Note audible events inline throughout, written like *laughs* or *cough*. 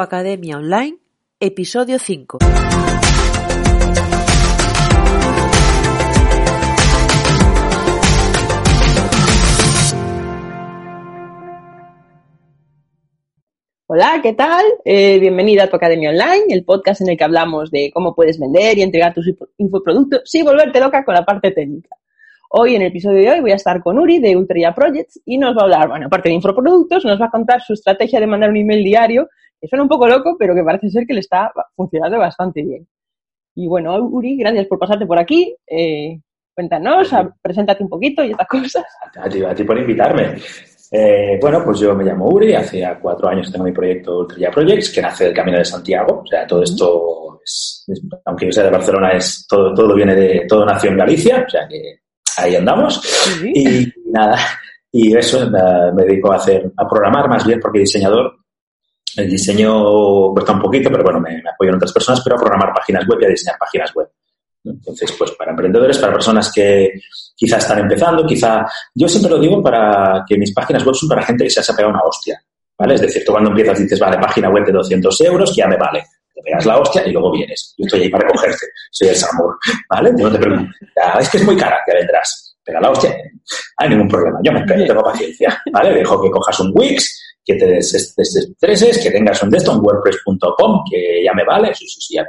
Academia Online, episodio 5. Hola, ¿qué tal? Eh, bienvenida a tu Academia Online, el podcast en el que hablamos de cómo puedes vender y entregar tus infoproductos sin volverte loca con la parte técnica. Hoy, en el episodio de hoy, voy a estar con Uri de Ultra Projects y nos va a hablar, bueno, aparte de infoproductos, nos va a contar su estrategia de mandar un email diario, que suena un poco loco, pero que parece ser que le está funcionando bastante bien. Y bueno, Uri, gracias por pasarte por aquí. Eh, cuéntanos, preséntate un poquito y estas cosas. A ti, a ti por invitarme. Eh, bueno, pues yo me llamo Uri, hace cuatro años tengo mi proyecto Ultra Projects, que nace del Camino de Santiago. O sea, todo esto, es, aunque yo sea de Barcelona, es todo, todo viene de, todo nació en Galicia, o sea que ahí andamos. Y nada, y eso me dedico a hacer, a programar más bien, porque diseñador, el diseño cuesta un poquito, pero bueno, me, me apoyo en otras personas, pero a programar páginas web y a diseñar páginas web. Entonces, pues para emprendedores, para personas que quizá están empezando, quizá... Yo siempre lo digo para que mis páginas web son para gente que se ha pegado una hostia, ¿vale? Es decir, tú cuando empiezas dices, vale, página web de 200 euros, que ya me vale. Te pegas la hostia y luego vienes. Yo estoy ahí para recogerte. Soy el Samur, ¿vale? No te preocupes. Es que es muy cara, ya vendrás. Pega la hostia. No hay ningún problema. Yo me espero, tengo paciencia, ¿vale? Dejo que cojas un Wix, que te desestreses, que tengas un desktop, WordPress.com, que ya me vale. Sí, sí, sí, ya.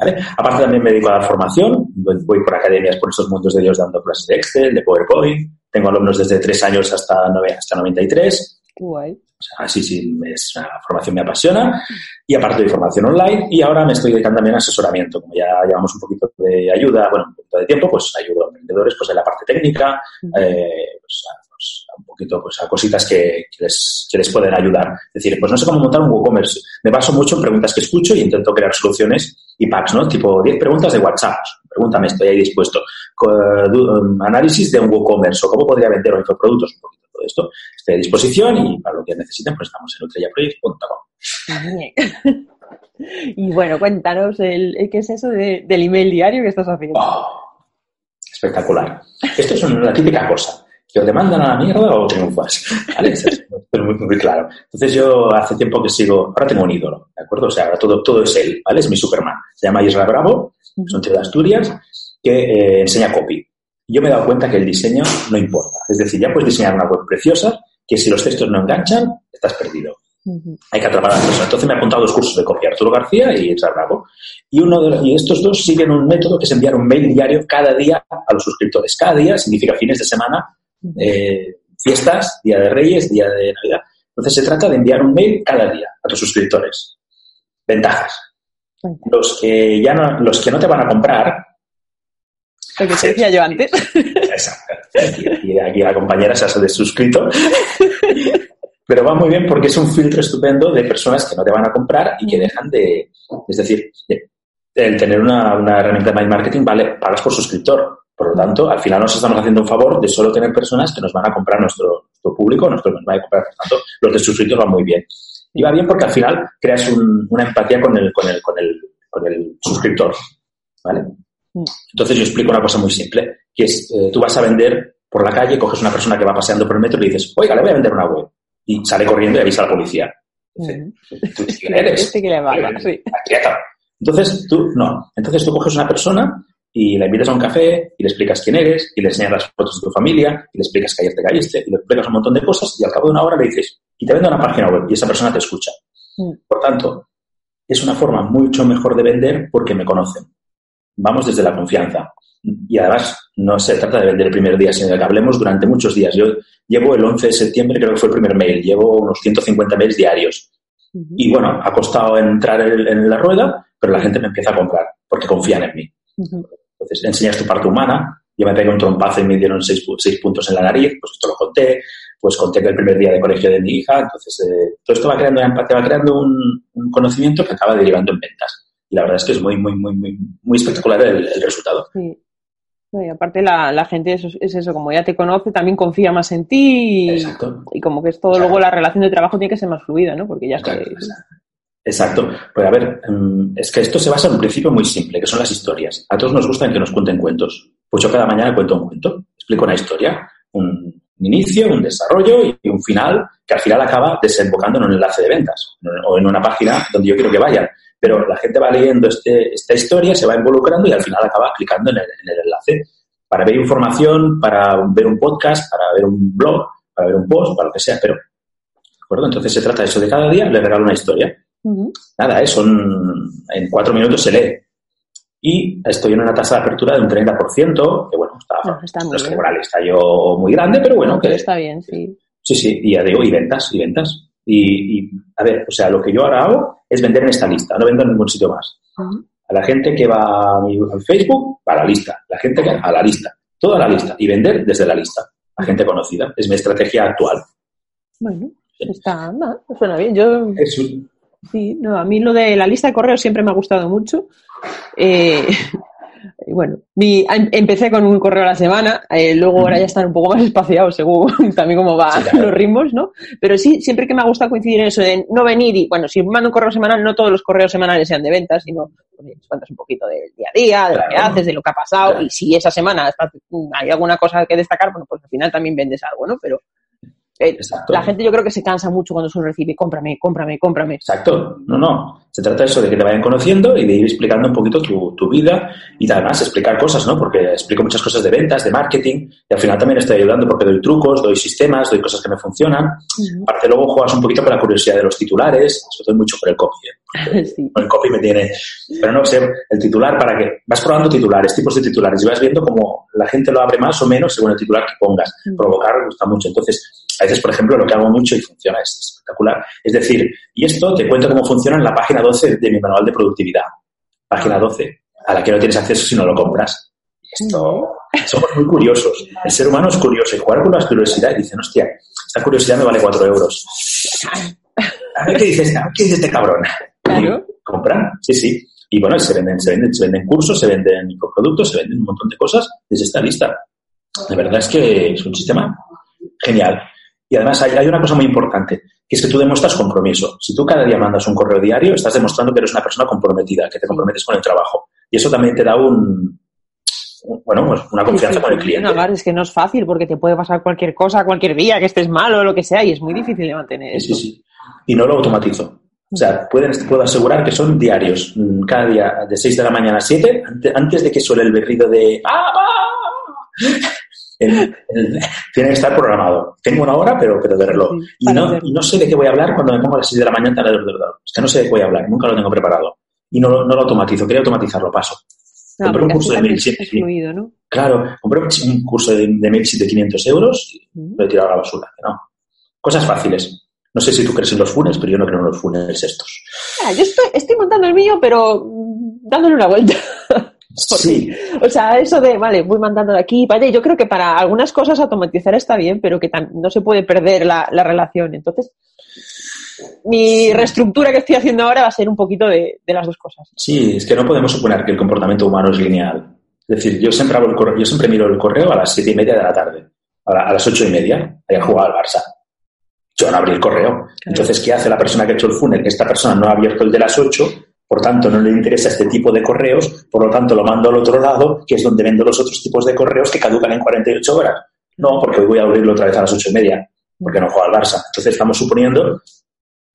¿Vale? Aparte también me dedico a la formación, voy por academias por esos mundos de Dios dando clases de Excel, de PowerPoint, tengo alumnos desde tres años hasta, 9, hasta 93. Guay. O sea, sí, sí, es, la formación me apasiona. Y aparte de formación online, y ahora me estoy dedicando también a asesoramiento. Como ya llevamos un poquito de ayuda, bueno, un poquito de tiempo, pues ayudo a emprendedores pues, en la parte técnica, eh, pues, pues, un poquito pues, a cositas que, que, les, que les pueden ayudar. Es decir, pues no sé cómo montar un WooCommerce. Me baso mucho en preguntas que escucho y intento crear soluciones y packs, ¿no? Tipo 10 preguntas de WhatsApp. Pregúntame, estoy ahí dispuesto. Um, análisis de un WooCommerce o cómo podría vender o infoproductos, un poquito todo esto. Estoy a disposición y para lo que necesiten, pues estamos en ultrayaproject.com. *laughs* y bueno, cuéntanos el, qué es eso de, del email diario que estás haciendo. Oh, espectacular. Esto es una típica cosa que o te mandan a la mierda o triunfas. *laughs* ¿Vale? es muy, muy, claro. Entonces yo hace tiempo que sigo, ahora tengo un ídolo, ¿de acuerdo? O sea, ahora todo, todo es él, ¿vale? Es mi Superman. Se llama Isra Bravo, es un tío de Asturias que eh, enseña copy. Yo me he dado cuenta que el diseño no importa. Es decir, ya puedes diseñar una web preciosa, que si los textos no enganchan, estás perdido. Hay que atrapar a la persona. Entonces me he apuntado dos cursos de copia, Arturo García y Isra Bravo. Y, uno de, y estos dos siguen un método que es enviar un mail diario cada día a los suscriptores. Cada día significa fines de semana eh, fiestas, Día de Reyes, Día de Navidad. Entonces se trata de enviar un mail cada día a tus suscriptores. Ventajas. Los que ya no, los que no te van a comprar. Lo que decía yo antes. *laughs* Exacto. Y aquí la compañera se ha desuscrito. *laughs* Pero va muy bien porque es un filtro estupendo de personas que no te van a comprar y que dejan de. Es decir, el tener una, una herramienta de marketing, vale, pagas por suscriptor. Por lo tanto, al final nos estamos haciendo un favor de solo tener personas que nos van a comprar nuestro, nuestro público, nuestro nos van a comprar, por tanto, los de suscritos van muy bien. Y va bien porque al final creas un, una empatía con el, con el, con el, con el suscriptor. ¿Vale? Entonces yo explico una cosa muy simple, que es, eh, tú vas a vender por la calle, coges una persona que va paseando por el metro y le dices, oiga, le voy a vender una web. Y sale corriendo y avisa a la policía. *laughs* ¿Quién eres? Este que le va, sí. Entonces tú, no. Entonces tú coges una persona y la invitas a un café y le explicas quién eres y le enseñas las fotos de tu familia y le explicas que ayer te caíste y le explicas un montón de cosas y al cabo de una hora le dices, y te vendo una página web y esa persona te escucha. Mm. Por tanto, es una forma mucho mejor de vender porque me conocen. Vamos desde la confianza. Y además, no se trata de vender el primer día, sino de que hablemos durante muchos días. Yo llevo el 11 de septiembre, creo que fue el primer mail, llevo unos 150 mails diarios. Y bueno, ha costado entrar en, la rueda, pero la gente me empieza a comprar porque confían en mí. Entonces, enseñas tu parte humana. Yo me pegué un trompazo y me dieron seis, seis, puntos en la nariz, pues esto lo conté. Pues conté que el primer día de colegio de mi hija. Entonces, eh, todo esto va creando una empatía, va creando un, un, conocimiento que acaba derivando en ventas. Y la verdad es que es muy, muy, muy, muy, muy espectacular el, el resultado. Sí. Y aparte la, la gente es, es, eso, como ya te conoce, también confía más en ti y, y como que es todo, luego la relación de trabajo tiene que ser más fluida, ¿no? Porque ya Exacto. Exacto. Pues a ver, es que esto se basa en un principio muy simple, que son las historias. A todos nos gusta que nos cuenten cuentos. Pues yo cada mañana cuento un cuento, explico una historia, un, un inicio, un desarrollo y un final que al final acaba desembocando en un enlace de ventas o en una página donde yo quiero que vayan. Pero la gente va leyendo este, esta historia, se va involucrando y al final acaba clicando en el, en el enlace para ver información, para ver un podcast, para ver un blog, para ver un post, para lo que sea. Pero, ¿de acuerdo? Entonces se trata de eso de cada día, le regalo una historia. Nada, ¿eh? son en cuatro minutos se lee. Y estoy en una tasa de apertura de un 30%, que bueno, está, Ah, está muy no es que bien. moral está yo muy grande, pero bueno, Pero que está bien, sí. sí, sí, y ya digo, y ventas, y ventas. Y, y, a ver, o sea, lo que yo ahora hago es vender en esta lista, no vendo en ningún sitio más. A la gente que va a mi Facebook, a la lista. La gente que a la lista. Toda la lista. Y vender desde la lista. A gente conocida. Es mi estrategia actual. Bueno, está, suena bien. Yo Es un- Sí, no, a mí lo de la lista de correos siempre me ha gustado mucho. Eh, y bueno, mi- em- empecé con un correo a la semana, eh, luego ahora ya están un poco más *laughs* espaciados según *laughs* también cómo van Sí, claro. los ritmos, ¿no? Pero sí, siempre que me ha gustado coincidir en eso de no venir y, bueno, si mando un correo semanal, no todos los correos semanales sean de ventas, sino pues, cuentas un poquito del día a día, de lo que haces, de lo que ha pasado, Claro. y si esa semana está- hay alguna cosa que destacar, bueno, pues al final también vendes algo, ¿no? Pero Exacto. la gente yo creo que se cansa mucho cuando solo recibe cómprame, cómprame, cómprame. Exacto. No, no. Se trata de eso, de que te vayan conociendo y de ir explicando un poquito tu, tu vida y además explicar cosas, ¿no? Porque explico muchas cosas de ventas, de marketing y al final también estoy ayudando porque doy trucos, doy sistemas, doy cosas que me funcionan. Ujú. Aparte luego juegas un poquito con la curiosidad de los titulares, sobre todo mucho por el copy. ¿eh? *laughs* Sí. el copy me tiene. Pero no sé, el titular para que vas probando titulares, tipos de titulares, y vas viendo cómo la gente lo abre más o menos según el titular que pongas. Mm. Provocar gusta mucho. Entonces, a veces, por ejemplo, lo que hago mucho y funciona es espectacular. Es decir, y esto te cuento cómo funciona en la página 12 de mi manual de productividad. Página 12, a la que no tienes acceso si no lo compras. Y Esto, somos muy curiosos. El ser humano es curioso y jugar con la curiosidad y dicen, hostia, esta curiosidad me vale 4 euros. A ver qué dices, a ver qué dice este cabrón. Claro. Compran, sí, sí. Y bueno, se venden, se venden, se venden cursos, se venden microproductos, se venden un montón de cosas desde esta lista. La verdad es que es un sistema genial. Y además hay, hay una cosa muy importante, que es que tú demuestras compromiso. Si tú cada día mandas un correo diario, estás demostrando que eres una persona comprometida, que te comprometes con el trabajo. Y eso también te da un, un- bueno, pues una confianza Sí, sí, con el cliente. No, es que no es fácil porque te puede pasar cualquier cosa, cualquier día, que estés malo o lo que sea, y es muy difícil de mantener Sí, eso. sí. Y no lo automatizo. O sea, pueden, puedo asegurar que son diarios. Mm, Cada día, de 6 de la mañana a 7, ante- antes de que suene el berrido de ¡Ah, va! El- el- tiene que estar programado. Tengo una hora, pero, pero de reloj. Sí, Y no, y no sé de qué voy a hablar cuando me pongo a las 6 de la mañana al ordenador. Es que no sé de qué voy a hablar, nunca lo tengo preparado. Y no, lo- no lo automatizo, quería automatizarlo, paso. No, Compré un curso de también 1700, es fluido, ¿no? Claro, compré un curso de, de Mailchimp de 500 euros y lo he tirado a la basura. No. Cosas fáciles. No sé si tú crees en los funnels, pero yo no creo en los funnels estos. Ah, yo estoy, estoy montando el mío, pero dándole una vuelta. *laughs* Sí, O sea, eso de, vale, voy mandando de aquí y Yo creo que para algunas cosas automatizar está bien, pero que no se puede perder la, la relación. Entonces, mi reestructura que estoy haciendo ahora va a ser un poquito de, de las dos cosas. sí, es que no podemos suponer que el comportamiento humano es lineal. Es decir, yo siempre, hago el correo, yo siempre miro el correo a las siete y media de la tarde, a, la- a las ocho y media, a jugar al Barça. Yo no abrí el correo. Entonces, ¿qué hace la persona que ha hecho el funnel? Esta persona no ha abierto el de las ocho, por tanto, no le interesa este tipo de correos, por lo tanto, lo mando al otro lado, que es donde vendo los otros tipos de correos que caducan en 48 horas. No, porque hoy voy a abrirlo otra vez a las ocho y media, porque no juega al Barça. Entonces, estamos suponiendo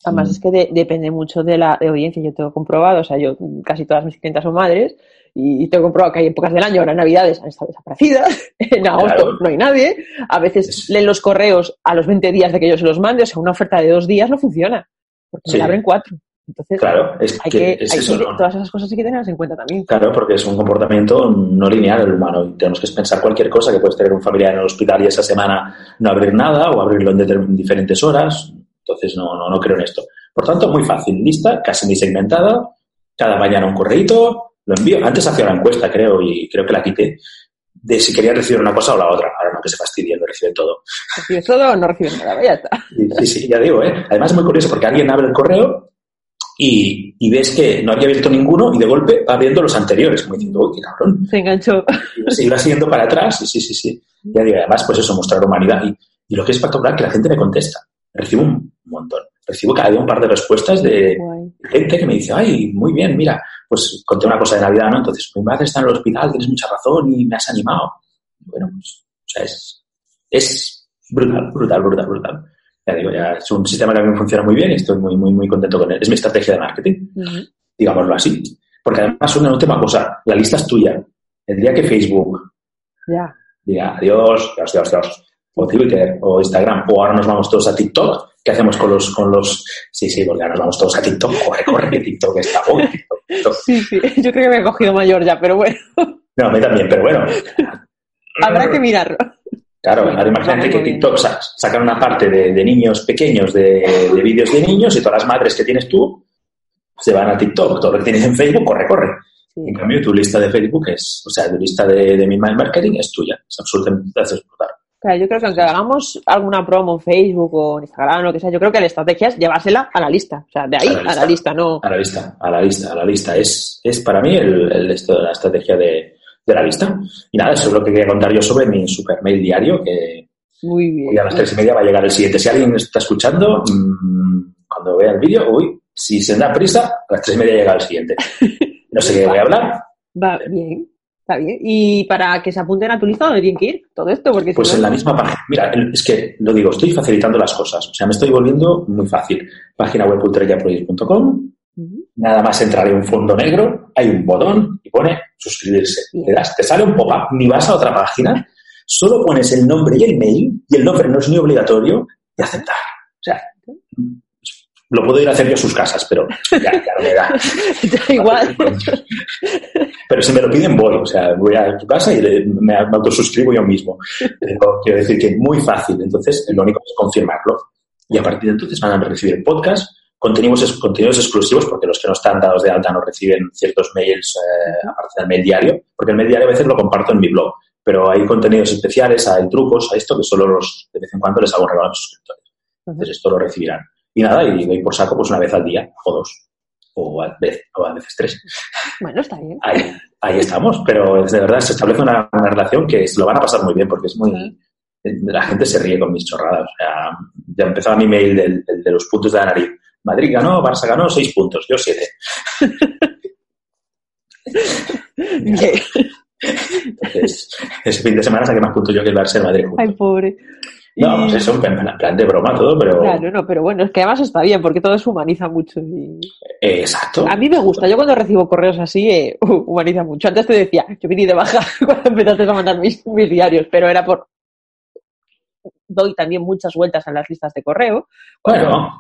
Además, es que de- depende mucho de la de audiencia. Yo tengo comprobado, o sea, yo casi todas mis clientas son madres y tengo comprobado que hay épocas del año, ahora Navidades han estado desaparecidas, *laughs* en agosto Claro. no hay nadie, a veces Es- leen los correos a los 20 días de que yo se los mande, o sea, una oferta de dos días no funciona, porque me Sí. la abren cuatro. Entonces, Claro, es hay que, que, es hay eso, que- ¿no? todas esas cosas hay que tenerlas en cuenta también. Claro, porque es un comportamiento no lineal el humano. Y tenemos que pensar cualquier cosa, que puedes tener un familiar en el hospital y esa semana no abrir nada o abrirlo en, diferentes horas. Entonces, no, no, no creo en esto. Por tanto, muy fácil, lista, casi ni segmentada. Cada mañana un correíto, lo envío. Antes hacía una encuesta, creo, y creo que la quité, de si quería recibir una cosa o la otra. Ahora no, que se fastidie, lo recibe todo. Recibes todo o no recibes nada, ya está. Sí, sí, ya digo, ¿eh? Además es muy curioso porque alguien abre el correo y, y ves que no había abierto ninguno y de golpe va abriendo los anteriores, como diciendo, uy, qué cabrón. Se enganchó. Y se iba siguiendo para atrás, y sí, sí, sí. Digo, además, pues eso, mostrar humanidad. Y, y lo que es espectacular, que la gente me contesta. Recibo un montón. Recibo cada día un par de respuestas de Guay. gente que me dice, ay, muy bien, mira, pues conté una cosa de Navidad, ¿no? Entonces, mi madre está en el hospital, tienes mucha razón y me has animado. Bueno, pues, o sea, es, es brutal, brutal, brutal, brutal. Ya digo, ya es un sistema que a mí me funciona muy bien y estoy muy, muy, muy contento con él. Es mi estrategia de marketing, digámoslo así. Porque además, una última cosa, la lista es tuya. El día que Facebook Ya. diga adiós, adiós, adiós, adiós, o Twitter, o Instagram, o ahora nos vamos todos a TikTok, ¿qué hacemos con los, con los, sí, sí, porque ahora nos vamos todos a TikTok, corre, corre, que TikTok está TikTok, TikTok. Sí, sí. Yo creo que me he cogido mayor ya, pero bueno, No, a mí también, pero bueno. habrá que mirarlo. Claro, ahora imagínate que. TikTok sa- sacan una parte de, de niños pequeños, de, de vídeos de niños, y todas las madres que tienes tú se van a TikTok. Todo lo que tienes en Facebook, corre, corre. En cambio, tu lista de Facebook es, o sea, tu lista de, de mi email marketing es tuya. Es absolutamente te haces explotar. Claro, yo creo que aunque hagamos alguna promo en Facebook o en Instagram o lo que sea, yo creo que la estrategia es llevársela a la lista. O sea, de ahí A la a la lista. no. A la lista, a la lista, a la lista. Es, es para mí el, el esto la estrategia de, de la lista. Y nada, eso es lo que quería contar yo sobre mi super mail diario, que Muy hoy bien. a las tres y media va a llegar el siguiente. Si alguien está escuchando, mm, cuando vea el vídeo, uy, si se da prisa, a las tres y media llega el siguiente. No sé qué voy a hablar, Va bien. Está bien. Y para que se apunten a tu lista, ¿dónde tienen que ir todo esto? Porque si Pues no- en la misma página. Mira, es que lo digo, estoy facilitando las cosas. O sea, me estoy volviendo muy fácil. Página web. Nada más entrar en un fondo negro, hay un botón y pone suscribirse. Le das, te sale un pop-up, ni vas a otra página, solo pones el nombre y el mail, y el nombre no es ni obligatorio, y aceptar. O sea, lo puedo ir a hacer yo a sus casas, pero ya, ya no me da. *laughs* Da igual. Pero si me lo piden, voy. O sea, voy a tu casa y le- me, autosuscribo yo mismo. Pero quiero decir que muy fácil. Entonces, lo único es confirmarlo. Y a partir de entonces van a recibir el podcast, contenidos, contenidos exclusivos, porque los que no están dados de alta no reciben ciertos mails, eh, aparte del mail diario, porque el mail diario a veces lo comparto en mi blog. Pero hay contenidos especiales, hay trucos, a esto que solo los, de vez en cuando les hago regalo a mis suscriptores. Entonces, esto lo recibirán. Y nada, y doy por saco pues una vez al día, o dos, o a veces, o a veces tres Bueno, está bien. ahí, ahí estamos, pero de verdad se establece una, una relación que se lo van a pasar muy bien porque es muy... La gente se ríe con mis chorradas. O sea, ya empezaba mi mail del, del- de los puntos de la nariz. Madrid ganó, Barça ganó, seis puntos, yo siete. *laughs* Entonces, ese fin de semana saqué más puntos yo que el Barça en Madrid. juntos. Ay, pobre. No, pues eso, en plan, en plan de broma todo, pero... Claro, no, pero bueno, es que además está bien porque todo se humaniza mucho. Y... Eh, exacto. A mí me gusta, yo cuando recibo correos así, eh, *laughs* humaniza mucho. Antes te decía, yo vine de baja *laughs* cuando empezaste a mandar mis, mis diarios, pero era por... Doy también muchas vueltas en las listas de correo. Bueno,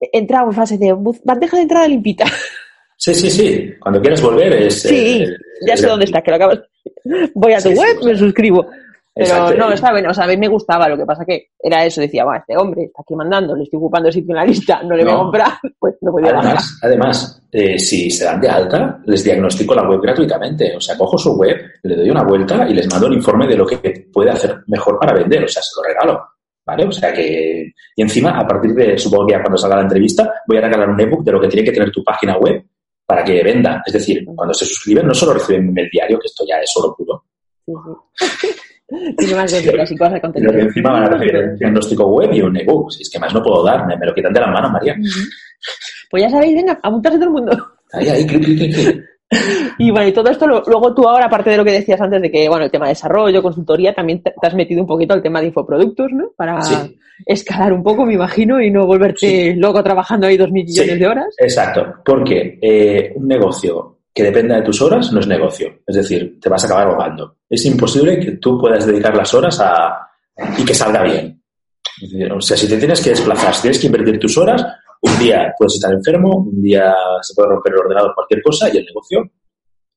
Entraba en fase de bandeja de entrada limpita. *laughs* sí, sí, sí. Cuando quieres volver es... Sí, eh, ya es- sé dónde está, que lo acabas. *laughs* Voy a tu Sí, web, me suscribo. Pero Exacto. no, está bien, o sea, a mí me gustaba, lo que pasa que era eso, decía, va, este hombre está aquí mandando, le estoy ocupando sitio en la lista, no le voy a comprar, *laughs* pues no podía. Además, además eh, si se dan de alta, les diagnostico la web gratuitamente. O sea, cojo su web, le doy una vuelta y les mando un informe de lo que puede hacer mejor para vender. O sea, se lo regalo. ¿Vale? O sea que... Y encima, a partir de, supongo que ya cuando salga la entrevista, voy a regalar un ebook de lo que tiene que tener tu página web para que venda. Es decir, cuando se suscriben, no solo reciben el diario, que esto ya es solo puro. Tiene *laughs* más cosas de contenido. que encima van a recibir el diagnóstico web y un ebook. Si es que más no puedo dar, me, me lo quitan de la mano, María. Pues ya sabéis, venga, apuntarse todo el mundo. Ahí, ahí, clic, clic, clic. *laughs* Y bueno, y todo esto, lo- luego tú ahora, aparte de lo que decías antes de que, bueno, el tema de desarrollo, consultoría, también te, te has metido un poquito al tema de infoproductos, ¿no? Para Sí. escalar un poco, me imagino, y no volverte loco trabajando ahí dos mil millones Sí. de horas. Exacto, porque eh, un negocio que dependa de tus horas no es negocio. Es decir, te vas a acabar ahogando. Es imposible que tú puedas dedicar las horas a y que salga bien. O sea, si te tienes que desplazar, si tienes que invertir tus horas, un día puedes estar enfermo, un día se puede romper el ordenador, cualquier cosa, y el negocio,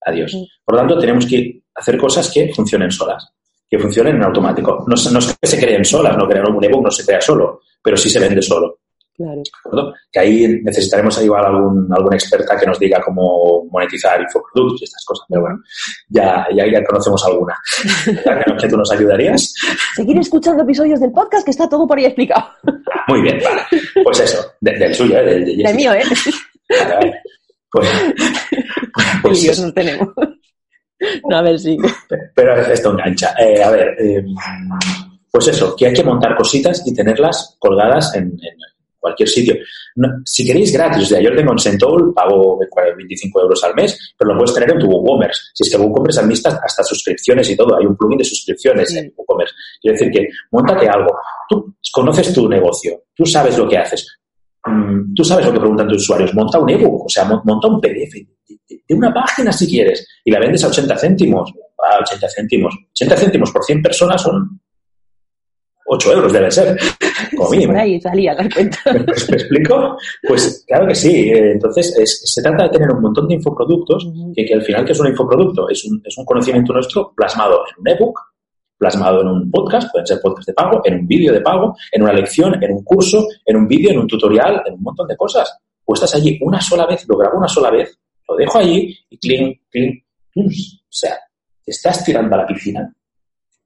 adiós. Por lo tanto, tenemos que hacer cosas que funcionen solas, que funcionen en automático. No, es- no es que se creen solas, no crear un ebook no se crea solo, pero sí se vende solo. Claro. Que ahí necesitaremos igual algún, alguna experta que nos diga cómo monetizar infoproductos y estas cosas. Pero bueno, ya, ya, ya conocemos alguna. Que tú nos ayudarías. Seguir escuchando episodios del podcast que está todo por ahí explicado. Muy bien, vale. Pues eso, de- del suyo, ¿eh? del de El Jessica. mío, ¿eh? Vale, vale. Pues, *laughs* pues nos tenemos. No, a ver si. pero esto engancha. Eh, a ver, eh, pues eso, que hay que montar cositas y tenerlas colgadas en, en- cualquier sitio. si queréis gratis, o sea, yo lo tengo en Sentol, pago 25 euros al mes, pero lo puedes tener en tu WooCommerce. Si es que WooCommerce administra hasta suscripciones y todo, hay un plugin de suscripciones en WooCommerce. Quiero decir que, montate algo. Tú conoces tu negocio, tú sabes lo que haces, mm, tú sabes lo que preguntan tus usuarios, monta un ebook, o sea, monta un PDF de una página si quieres y la vendes a 80 céntimos. A 80 céntimos. 80 céntimos por 100 personas son 8 euros debe ser, como mínimo. por ahí salía la cuenta. ¿Me, explico? Pues claro que sí. Eh, entonces, se trata de tener un montón de infoproductos que, que, al final, ¿qué es un infoproducto? Es un, es un conocimiento nuestro plasmado en un ebook, plasmado en un podcast, pueden ser podcasts de pago, en un vídeo de pago, en una lección, en un curso, en un vídeo, en un tutorial, en un montón de cosas. Puestas allí una sola vez, lo grabo una sola vez, lo dejo allí y clink, clink, o sea, te estás tirando a la piscina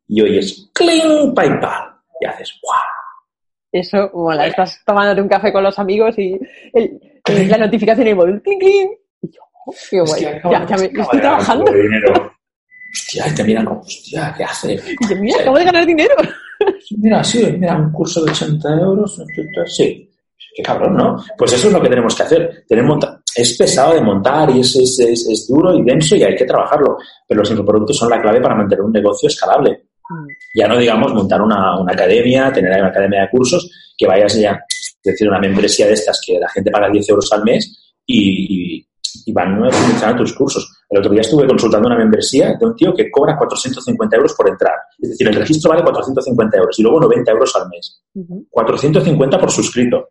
y oyes clink, PayPal y haces ¡guau! Eso, mola, estás tomándote un café con los amigos y la notificación y el móvil, clink, clink. Y yo, oh, qué bueno, ya, ya me, estoy trabajando. Hostia, y te miran como, hostia, ¿qué hace? Y yo, mira, acabo de ganar dinero. Mira, sí, mira, un curso de 80 euros, sí. Qué cabrón, ¿no? Pues eso es lo que tenemos que hacer. Tenemos, es pesado de montar y es, es, es, es, duro y denso y hay que trabajarlo. Pero los infoproductos son la clave para mantener un negocio escalable. Ya no digamos montar una, una, academia, tener una academia de cursos, que vayas ya, es decir, una membresía de estas que la gente paga 10 euros al mes y, y, y van funcionando tus cursos. El otro día estuve consultando una membresía de un tío que cobra 450 euros por entrar. Es decir, el registro vale 450 euros y luego 90 euros al mes. 450 por suscrito.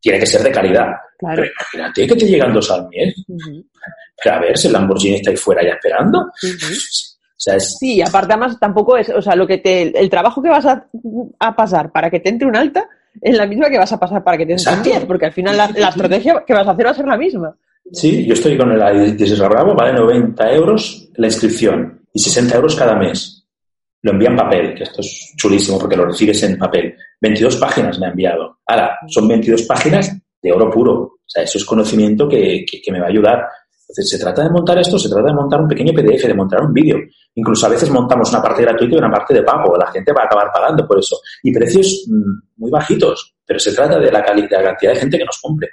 Tiene que ser de calidad. Pero imagínate que te llegan dos al mes. a ver, si el Lamborghini está ahí fuera ya esperando. Sí, aparte además tampoco es, o sea, lo que te, el trabajo que vas a, pasar para que te entre un alta es la misma que vas a pasar para que te entre un 10, porque al final la, estrategia que vas a hacer va a ser la misma. Sí, yo estoy con el Isra Bravo, vale 90 euros la inscripción y 60 euros cada mes. Lo envía en papel, que esto es chulísimo porque lo recibes en papel. 22 páginas me ha enviado. Ahora, son 22 páginas de oro puro. O sea, eso es conocimiento que, que me va a ayudar. Entonces, se trata de montar esto, se trata de montar un pequeño PDF, de montar un vídeo. Incluso a veces montamos una parte gratuita y una parte de pago. La gente va a acabar pagando por eso. Y precios mm, muy bajitos, pero se trata de la, calidad, de la cantidad de gente que nos compre.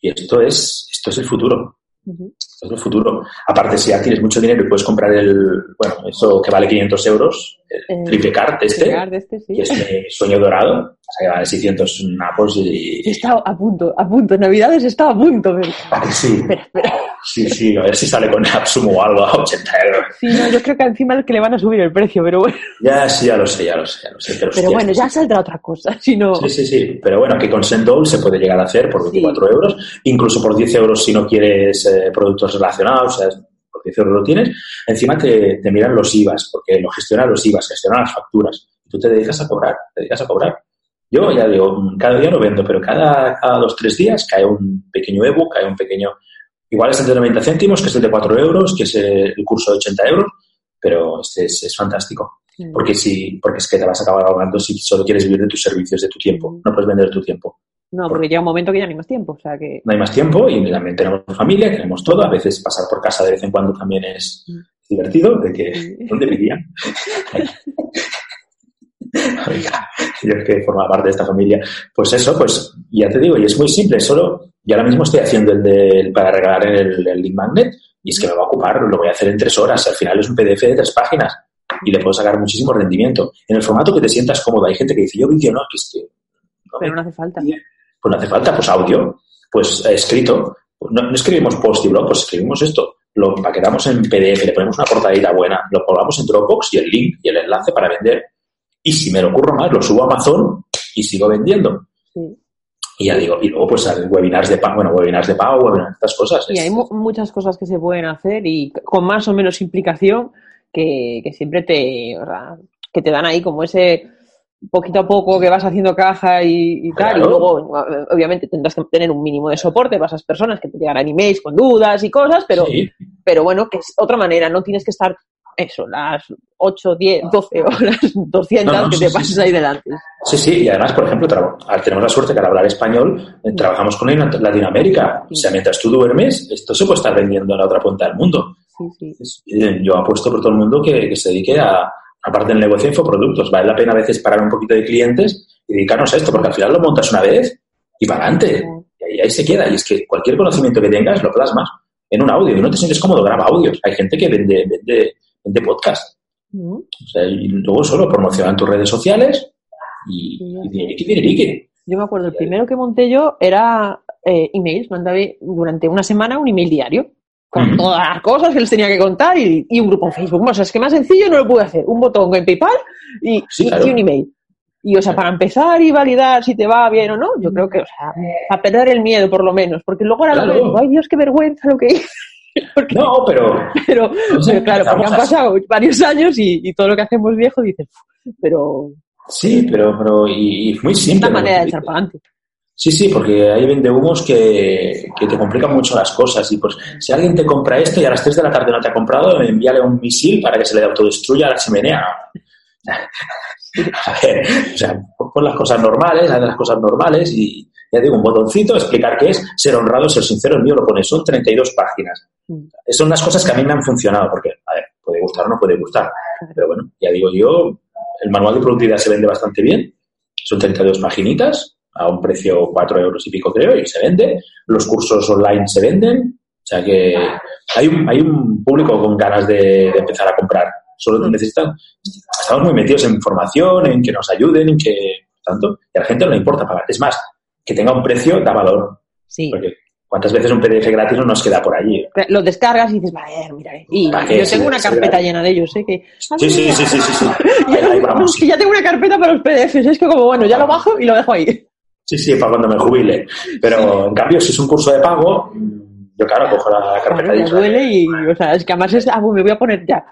Y esto es, esto es el futuro. Esto es el futuro. Aparte, si ya tienes mucho dinero y puedes comprar el, bueno, eso que vale 500 euros, el triple card este, este que es mi sueño dorado, que vale 600 napos y... Está a punto, a punto. Navidades está a punto. Pero... ¿A sí? Espera, espera. Sí, sí, a ver si sale con *laughs* Absumo o algo a 80 euros. Sí, no, yo creo que encima es que le van a subir el precio, pero bueno. Ya, sí, ya lo sé, ya lo sé, ya lo sé. Pero, pero bueno, ya saldrá otra cosa, si no... Sí, sí, sí, pero bueno, que con Sendol se puede llegar a hacer por 24 euros, incluso por 10 euros si no quieres eh, productos relacionados, o sea, por 10 euros lo tienes. Encima te, te miran los IVAs, porque lo gestionan los IVAs, gestionan las facturas. Y tú te dedicas a cobrar, te dedicas a cobrar. Yo ya digo, cada día no vendo, pero cada, cada dos, tres días cae un pequeño ebook, cae un pequeño Igual es el de 90 céntimos, que es el de 4 euros, que es el curso de 80 euros, pero este es, fantástico. Porque, si, porque es que te vas a acabar ahogando si solo quieres vivir de tus servicios, de tu tiempo. No puedes vender tu tiempo. No, porque llega un momento que ya no hay más tiempo. O sea que... No hay más tiempo y también tenemos familia, tenemos todo. A veces pasar por casa de vez en cuando también es mm. divertido. De que, *laughs* ¿Dónde vivían? *laughs* Oiga, yo que forma parte de esta familia. Pues eso, pues ya te digo, y es muy simple, solo y ahora mismo estoy haciendo el de, para regalar el, el link magnet y es que me va a ocupar, lo voy a hacer en tres horas. Al final es un PDF de tres páginas y le puedo sacar muchísimo rendimiento. En el formato que te sientas cómodo. Hay gente que dice, yo vídeo no, que es que... Pero no hace falta. Pues no hace falta, pues audio, pues escrito. No, escribimos post y blog, pues escribimos esto. Lo paquetamos en PDF, le ponemos una portadita buena, lo colgamos en Dropbox y el link y el enlace para vender. Y si me lo ocurro más, lo subo a Amazon y sigo vendiendo. Sí. Y ya digo, y luego pues webinars de pago, bueno, webinars de pago, webinars, estas cosas. Y hay muchas cosas que se pueden hacer y con más o menos implicación que, que siempre te, que te dan ahí como ese poquito a poco que vas haciendo caja y, tal, y luego obviamente tendrás que tener un mínimo de soporte para esas personas que te llegarán emails con dudas y cosas, pero, pero bueno, que es otra manera, no tienes que estar eso, las 8, 10, 12 horas, *laughs* 200 que te pases ahí delante. Sí, sí, y además, por ejemplo, tenemos la suerte que al hablar español eh, trabajamos con Latinoamérica. O sea, mientras tú duermes, esto se puede estar vendiendo en la otra punta del mundo. Eh, yo apuesto por todo el mundo que, se dedique a, aparte del negocio de infoproductos. Vale la pena a veces parar un poquito de clientes y dedicarnos a esto, porque al final lo montas una vez y para adelante. Y ahí, ahí se queda. Y es que cualquier conocimiento que tengas lo plasmas en un audio y no te sientes cómodo, graba audios. Hay gente que vende, vende, vende podcast. Mm. O sea, y luego solo promociona en tus redes sociales y, y. Yo me acuerdo, el primero que monté yo era eh, emails. Mandaba durante una semana un email diario con todas las cosas que les tenía que contar y, y un grupo en Facebook. O sea, es que más sencillo no lo pude hacer. Un botón en PayPal y, Sí, y- claro. y un email. Y, o sea, para empezar y validar si te va bien o no, yo creo que, o sea, a perder el miedo por lo menos. Porque luego ahora lo Claro. veo, ay Dios, qué vergüenza lo que hice. *laughs* Porque- No, pero *laughs* pero, No sé, pero claro, porque han así. pasado varios años y, y todo lo que hacemos viejo dices, pero sí, pero, pero y, y muy es simple. una lo manera de echar para adelante. Sí, sí, porque hay vendehumos que, que te complican mucho las cosas. Y pues, si alguien te compra esto y a las 3 de la tarde no te ha comprado, envíale un misil para que se le autodestruya la chimenea. *laughs* A ver, o sea, pon las cosas normales, haz las cosas normales y ya digo, un botoncito, explicar qué es, ser honrado, ser sincero, el mío lo pone, son 32 páginas. Mm. Son las cosas que a mí me han funcionado, porque, a ver, puede gustar o no puede gustar, pero bueno, ya digo yo, el manual de productividad se vende bastante bien, son 32 paginitas, a un precio 4 euros y pico creo, y se vende, los cursos online se venden, o sea que hay un, hay un público con ganas de, de empezar a comprar, solo te necesitan, estamos muy metidos en formación, en que nos ayuden, en que, tanto, y a la gente no le importa pagar, es más, que tenga un precio da valor, Sí. porque cuántas veces un PDF gratis no nos queda por allí. Lo descargas y dices, vale, mira, y ¿Para qué? yo tengo una carpeta llena de ellos, ¿eh? Que, Sí, sí, sí, sí, sí. Y *laughs* *laughs* ya tengo una carpeta para los PDFs, es que como, bueno, ya lo bajo y lo dejo ahí. Sí, sí, para cuando me jubile. Pero en cambio, si es un curso de pago, yo claro, cojo la carpeta y ya duele y, o sea, es que además es, ah, pues me voy a poner ya.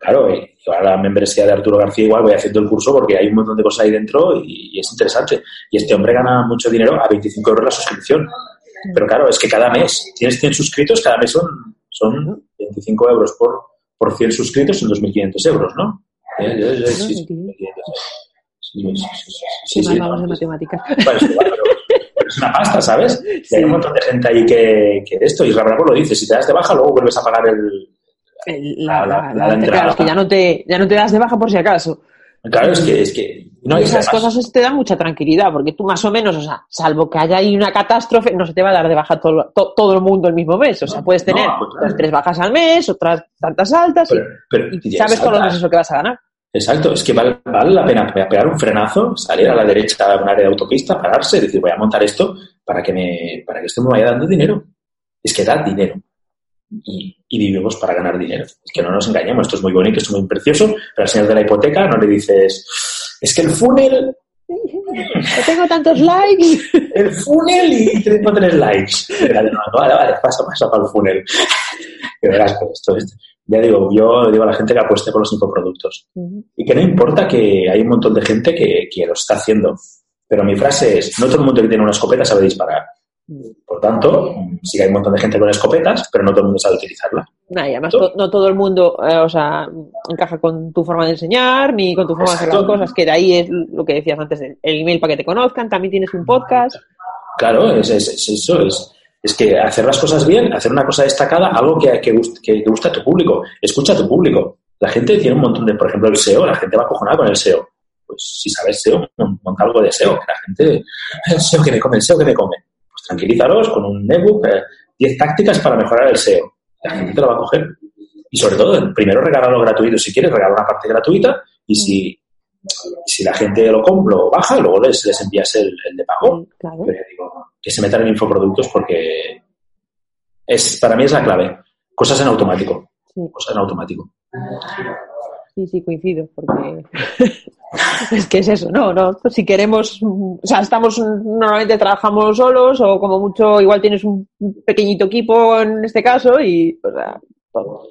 Claro, y yo a la membresía de Arturo García igual voy haciendo el curso porque hay un montón de cosas ahí dentro y, y es interesante. Y este hombre gana mucho dinero a 25 euros la suscripción. Pero claro, es que cada mes tienes 100 suscritos, cada mes son, son 25 euros por, por 100 suscritos, son 2.500 euros, ¿no? Eh, eh, eh, sí, sí, 2.500. Sí, sí, sí, sí, vamos de matemáticas. Bueno, es igual, pero, pero es una pasta, ¿sabes? *laughs* Y hay un montón de gente ahí que, que esto, y Bravo lo dice, si te das de baja, luego vuelves a pagar el... El- la, La- la- la- la la- entrada. claro, es que ya no, te, ya no te das de baja por si acaso. Claro, es que... Es que no, y esas además- cosas te dan mucha tranquilidad, porque tú más o menos, o sea, salvo que haya ahí una catástrofe, no se te va a dar de baja todo, to- todo el mundo el mismo mes. O sea, puedes No, tener pues claro. tres bajas al mes, otras tantas altas, y- Pero, pero- y, sabes todos los meses lo que vas a ganar. Exacto, es que vale, vale la pena pe- pegar un frenazo, salir a la derecha a un área de autopista, pararse decir, voy a montar esto para que, me, para que esto me vaya dando dinero. Es que da dinero. Y, y vivimos para ganar dinero. Es que no nos engañemos, esto es muy bonito, esto es muy precioso, pero al señor de la hipoteca no le dices, es que el funnel, Yo tengo tantos likes. *laughs* el funnel y tengo tres likes. Vale, vale, pasa, pasa para el funnel. Que verás, pues, esto, esto- ya digo, yo le digo a la gente que apueste por los infoproductos. Y que no importa que hay un montón de gente que, que lo está haciendo. Pero mi frase es, no todo el mundo que tiene una escopeta sabe disparar. Por tanto, sí que hay un montón de gente con escopetas, pero no todo el mundo sabe utilizarla. Nah, y además, no todo el mundo, eh, o sea, encaja con tu forma de enseñar, ni con tu forma de hacer las cosas, que de ahí es lo que decías antes, el email para que te conozcan, también tienes un podcast. Claro, es, es- es eso, es, es que hacer las cosas bien, hacer una cosa destacada, algo que, que, que, que gusta a tu público, escucha a tu público. La gente tiene un montón de, por ejemplo, el SEO, la gente va acojonada con el SEO. Pues si sabes SEO, mon- monta algo de SEO, que la gente, *laughs* el SEO que me come, el SEO que me come. Tranquilízalos con un ebook, eh, 10 tácticas para mejorar el SEO. La gente te lo va a coger. Y sobre todo, primero regálalo gratuito. Si quieres, regala una parte gratuita y si, si la gente lo compra, lo baja, luego les, les envías el, el de pago. Claro. Pero digo, que se metan en infoproductos porque es, para mí es la clave. Cosas en automático. Cosas en automático. Sí, sí, coincido, porque *laughs* es que es eso, no, no, si queremos, o sea, estamos, normalmente trabajamos solos o como mucho, igual tienes un pequeñito equipo en este caso y, o sea, todo.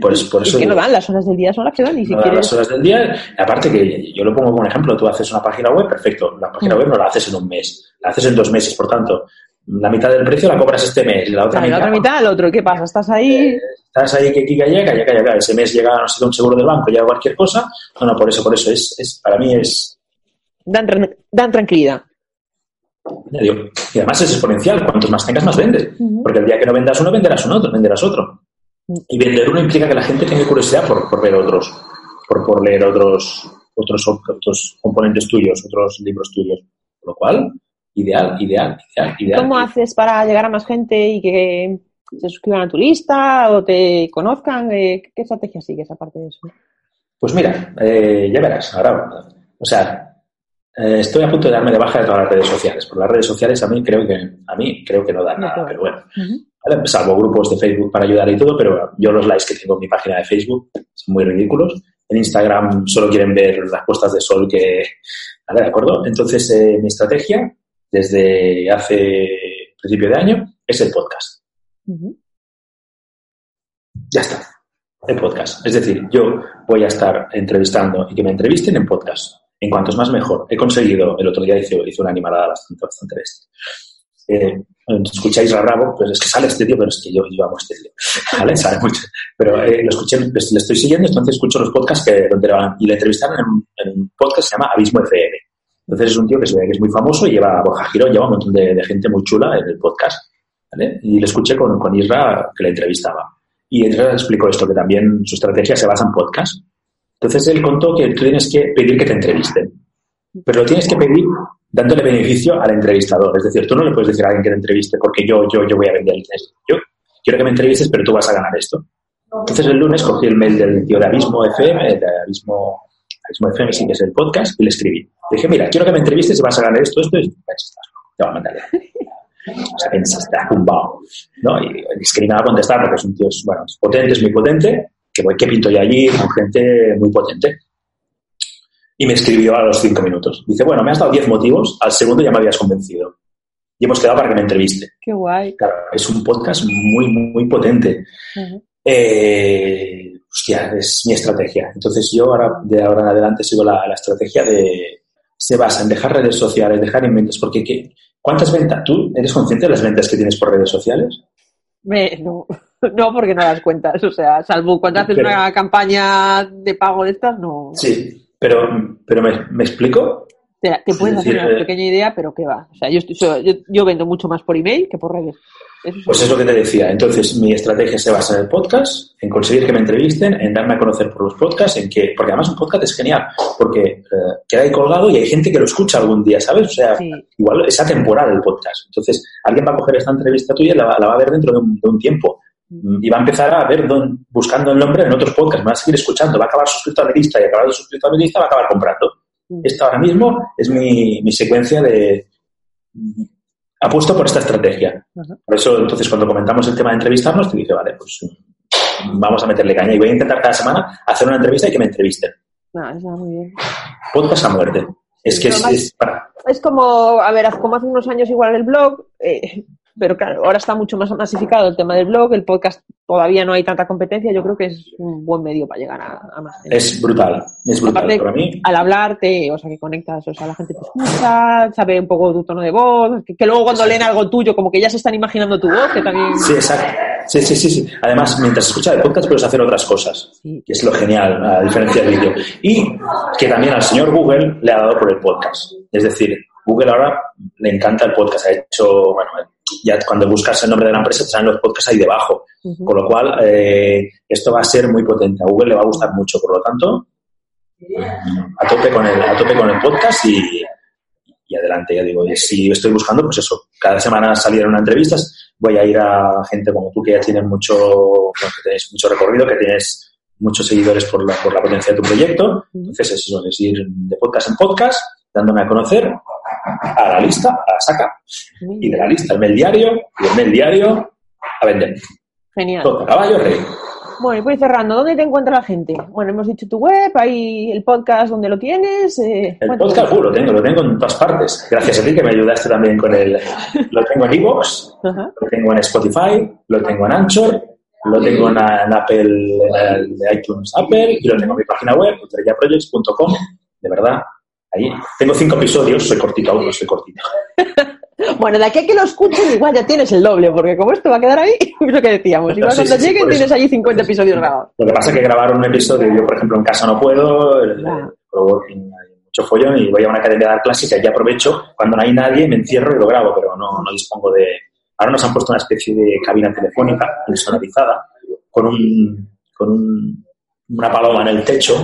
Pues por eso que no dan, las horas del día son las que dan, y si no quieres, las horas del día. Aparte que yo lo pongo como ejemplo, tú haces una página web, perfecto. La página Mm. web no la haces en un mes, la haces en dos meses, por tanto, la mitad del precio la cobras este mes y la otra y la mitad, otra mitad, el otro, ¿qué pasa? Estás ahí, estás ahí que llega, llega, llega, llega, ese mes llega, no sé, un seguro del banco, llega cualquier cosa. No, no, por eso, por eso, es, es para mí es, dan, dan tranquilidad. Y además es exponencial. Cuantos más tengas, más vendes. Porque el día que no vendas uno, venderás un otro, venderás otro. Y vender uno implica que la gente tenga curiosidad por, por ver otros, por, por leer otros, otros, otros componentes tuyos, otros libros tuyos. Con lo cual, Ideal, ideal, ideal, ideal. ¿Cómo haces para llegar a más gente y que se suscriban a tu lista o te conozcan? Eh, ¿Qué estrategia sigues aparte de eso? Pues mira, eh, ya verás, ahora, o sea, eh, estoy a punto de darme de baja de todas las redes sociales, porque las redes sociales a mí creo que, a mí creo que no dan nada, pero bueno. ¿vale? Salvo grupos de Facebook para ayudar y todo, pero yo los likes que tengo en mi página de Facebook son muy ridículos. En Instagram solo quieren ver las puestas de sol que... ¿Vale? ¿De acuerdo? Entonces, eh, mi estrategia desde hace principio de año es el podcast. Ya está. El podcast. Es decir, yo voy a estar entrevistando y que me entrevisten en podcast. En cuanto es más mejor. He conseguido, el otro día hice, hice una animalada bastante, bastante bestia. Eh, escucháis a Rabo, pues es que sale este tío, pero es que yo, yo amo este tío. ¿Vale? Sale mucho. Pero eh, lo escuché, le estoy siguiendo, entonces escucho los podcasts que, donde van. Y le entrevistaron en, en, un podcast que se llama Abismo FM. Entonces es un tío que, se ve que es muy famoso y lleva Borja Girón, lleva un montón de, de, gente muy chula en el podcast. ¿vale? Y le escuché con, con Isra que le entrevistaba. Y Isra explicó esto, que también su estrategia se basa en podcast. Entonces él contó que tú tienes que pedir que te entrevisten. Pero lo tienes que pedir dándole beneficio al entrevistador. Es decir, tú no le puedes decir a alguien que te entreviste porque yo, yo, yo voy a vender Yo quiero que me entrevistes, pero tú vas a ganar esto. Entonces el lunes cogí el mail del tío de Abismo FM, de Abismo, FM, sí que es el podcast, y le escribí. Le dije, mira, quiero que me entrevistes y vas a ganar esto, esto, y te va a mandar. O sea, está tumbado. ¿no? Y es que ni nada contestar porque es un tío, bueno, es potente, es muy potente, que voy, que pinto yo allí con gente muy potente. Y me escribió a los cinco minutos. Dice, bueno, me has dado diez motivos, al segundo ya me habías convencido. Y hemos quedado para que me entreviste. Qué guay. Claro, es un podcast muy, muy potente. Uh -huh. Eh, hostia, es mi estrategia. Entonces yo ahora, de ahora en adelante, sigo la, la estrategia de... Se basa en dejar redes sociales, dejar inventos, porque ¿qué, ¿cuántas ventas? ¿Tú eres consciente de las ventas que tienes por redes sociales? Me, no, *laughs* no, porque no das cuentas. O sea, salvo cuando haces pero, una campaña de pago de estas, no. Sí, pero, pero ¿me, ¿me explico? Te, te puedes hacer una eh, pequeña idea, pero ¿qué va? O sea, yo, estoy, yo, yo, vendo mucho más por email que por redes. Eso pues es lo que te decía. Entonces, mi estrategia se basa en el podcast, en conseguir que me entrevisten, en darme a conocer por los podcasts, en que, porque además un podcast es genial, porque eh, queda ahí colgado y hay gente que lo escucha algún día, ¿sabes? O sea, sí. igual es atemporal el podcast. Entonces, alguien va a coger esta entrevista tuya y la, la va a ver dentro de un, de un tiempo y va a empezar a ver don, buscando el nombre en otros podcasts, va a seguir escuchando, va a acabar suscrito a mi lista y acabado suscrito a mi lista va a acabar comprando. Esta ahora mismo es mi, mi secuencia de apuesto por esta estrategia. Por eso, entonces, cuando comentamos el tema de entrevistarnos, te dije, vale, pues vamos a meterle caña y voy a intentar cada semana hacer una entrevista y que me entrevisten. No, eso muy bien. Podcast a muerte. Es que es, es, para... es, como, a ver, como hace unos años igual el blog, eh, pero claro, ahora está mucho más masificado el tema del blog, el podcast todavía no hay tanta competencia, yo creo que es un buen medio para llegar a, a más gente. Es brutal, es brutal Aparte, para mí. Al hablarte, o sea, que conectas, o sea, la gente te escucha, sabe un poco tu tono de voz, que, que luego cuando leen algo tuyo, como que ya se están imaginando tu voz, que también... Sí, exacto. Sí, sí, sí, sí. Además, mientras escuchas el podcast puedes hacer otras cosas, sí. que es lo genial, a diferencia del vídeo. Y que también al señor Google le ha dado por el podcast. Es decir, Google ahora le encanta el podcast. Ha hecho, bueno, ya cuando buscas el nombre de la empresa te salen los podcasts ahí debajo. Uh -huh. Con lo cual, eh, esto va a ser muy potente. A Google le va a gustar mucho. Por lo tanto, a tope con el, a tope con el podcast y, y adelante, ya digo. Y si estoy buscando, pues eso, cada semana salieron entrevistas. Voy a ir a gente como tú que ya tienen mucho, bueno, que tenéis mucho recorrido, que tienes muchos seguidores por la, por la potencia de tu proyecto. Entonces, eso es ir de podcast en podcast, dándome a conocer, a la lista, a la saca, y de la lista al mail diario, y del mail diario a vender. Genial. Todo, caballo rey. Bueno, y voy cerrando. ¿Dónde te encuentra la gente? Bueno, hemos dicho tu web, hay el podcast donde lo tienes. Eh, el podcast, uh, lo tengo, lo tengo en todas partes. Gracias a ti que me ayudaste también con el. Lo tengo en Evox, lo tengo en Spotify, lo tengo en Anchor, lo tengo en, en Apple, en iTunes Apple, y lo tengo en mi página web, utreyaprojects.com. De verdad, Ahí tengo cinco episodios, soy cortito aún, no soy cortito. *laughs* bueno, de aquí a que lo escuchen, igual ya tienes el doble, porque como esto va a quedar ahí, *laughs* es lo que decíamos. Igual sí, cuando sí, lleguen sí, tienes allí 50 episodios grabados. Lo que pasa es que grabar un episodio, yo por ejemplo en casa no puedo, ah. hay mucho follón y voy a una academia de dar clases y allí aprovecho, cuando no hay nadie me encierro y lo grabo, pero no, no dispongo de... Ahora nos han puesto una especie de cabina telefónica insonorizada con un, con un, una paloma en el techo.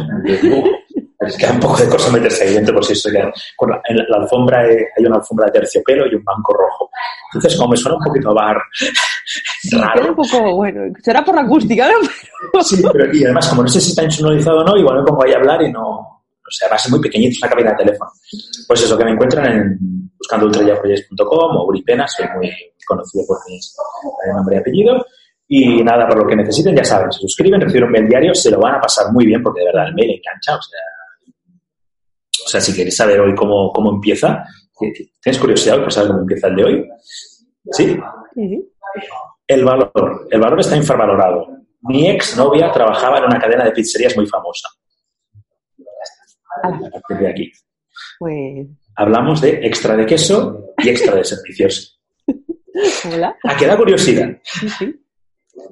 Es que da un poco de cosa meterse ahí dentro, por si eso queda. Con la, en la, la alfombra hay una alfombra de terciopelo y un banco rojo. Entonces, como me suena un poquito a bar Sí, *laughs* raro. un poco, bueno, será por la acústica, ¿no? Sí, pero y además, como no sé si está insonorizado o no, igual me pongo ahí a hablar y no. O sea, va a ser muy pequeñito, es una cabina de teléfono. Pues eso, que me encuentran en buscando ultrayaprojects.com o Uripena, soy muy conocido por mi eh, nombre y apellido. Y nada, por lo que necesiten, ya saben, se suscriben, reciben un mail diario, se lo van a pasar muy bien porque de verdad el mail engancha. O sea, o sea si queréis saber hoy cómo, cómo empieza, ¿tienes curiosidad por saber cómo empieza el de hoy? ¿Sí? El valor. El valor está infravalorado. Mi ex novia trabajaba en una cadena de pizzerías muy famosa. Ala, A partir de aquí. Pues, Hablamos de extra de queso y extra de servicios. *laughs* hola. ¿A qué da curiosidad? Sí,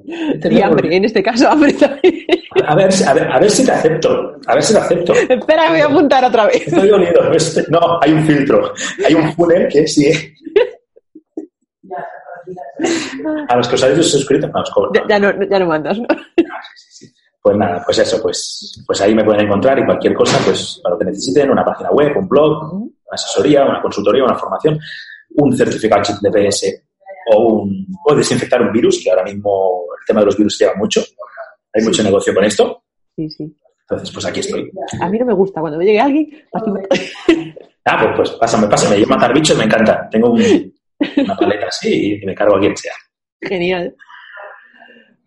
*laughs* Y hambre, en este caso *laughs* hambre también. A ver, a, ver, a ver si te acepto. A ver si te acepto. Espera, me voy a apuntar otra vez. Estoy dolido. No, hay un filtro. Hay un funnel que sí. A los que os habéis suscrito, no os cobro. Ya, ya no, ya no mandas, ¿no? Pues nada, pues eso, pues, pues ahí me pueden encontrar y cualquier cosa, pues para lo que necesiten, una página web, un blog, una asesoría, una consultoría, una formación, un certificado HTTPS o, un, o desinfectar un virus, que ahora mismo el tema de los virus lleva mucho. Hay mucho negocio con esto. Sí, sí. Entonces, pues aquí estoy. A mí no me gusta cuando me llegue alguien. me- *laughs* Ah, pues, pues pásame, pásame. Yo matar bichos me encanta. Tengo un- una paleta así y me cargo a quien sea. Genial.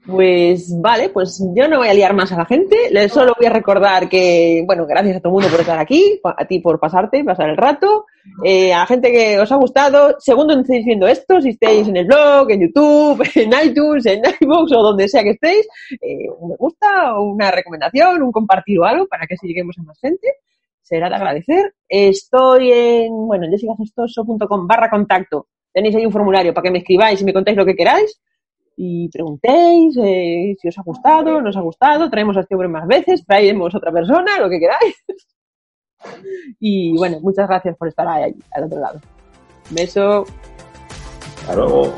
Pues vale, pues yo no voy a liar más a la gente. Solo voy a recordar que, bueno, gracias a todo el mundo por estar aquí, a ti por pasarte, pasar el rato. Eh, a la gente que os ha gustado, segundo estéis viendo esto, si estáis en el blog, en YouTube, *laughs* en iTunes, en iVoox o donde sea que estéis, eh, un me gusta, una recomendación, un compartir o algo para que así lleguemos a más gente. Será de agradecer. Estoy en, bueno, en jessicagestoso.com barra contacto. Tenéis ahí un formulario para que me escribáis y me contéis lo que queráis y preguntéis eh, si os ha gustado, no os ha gustado, traemos a este hombre más veces, traemos otra persona, lo que queráis. *laughs* Y bueno, muchas gracias por estar ahí, al otro lado. Beso. Hasta luego.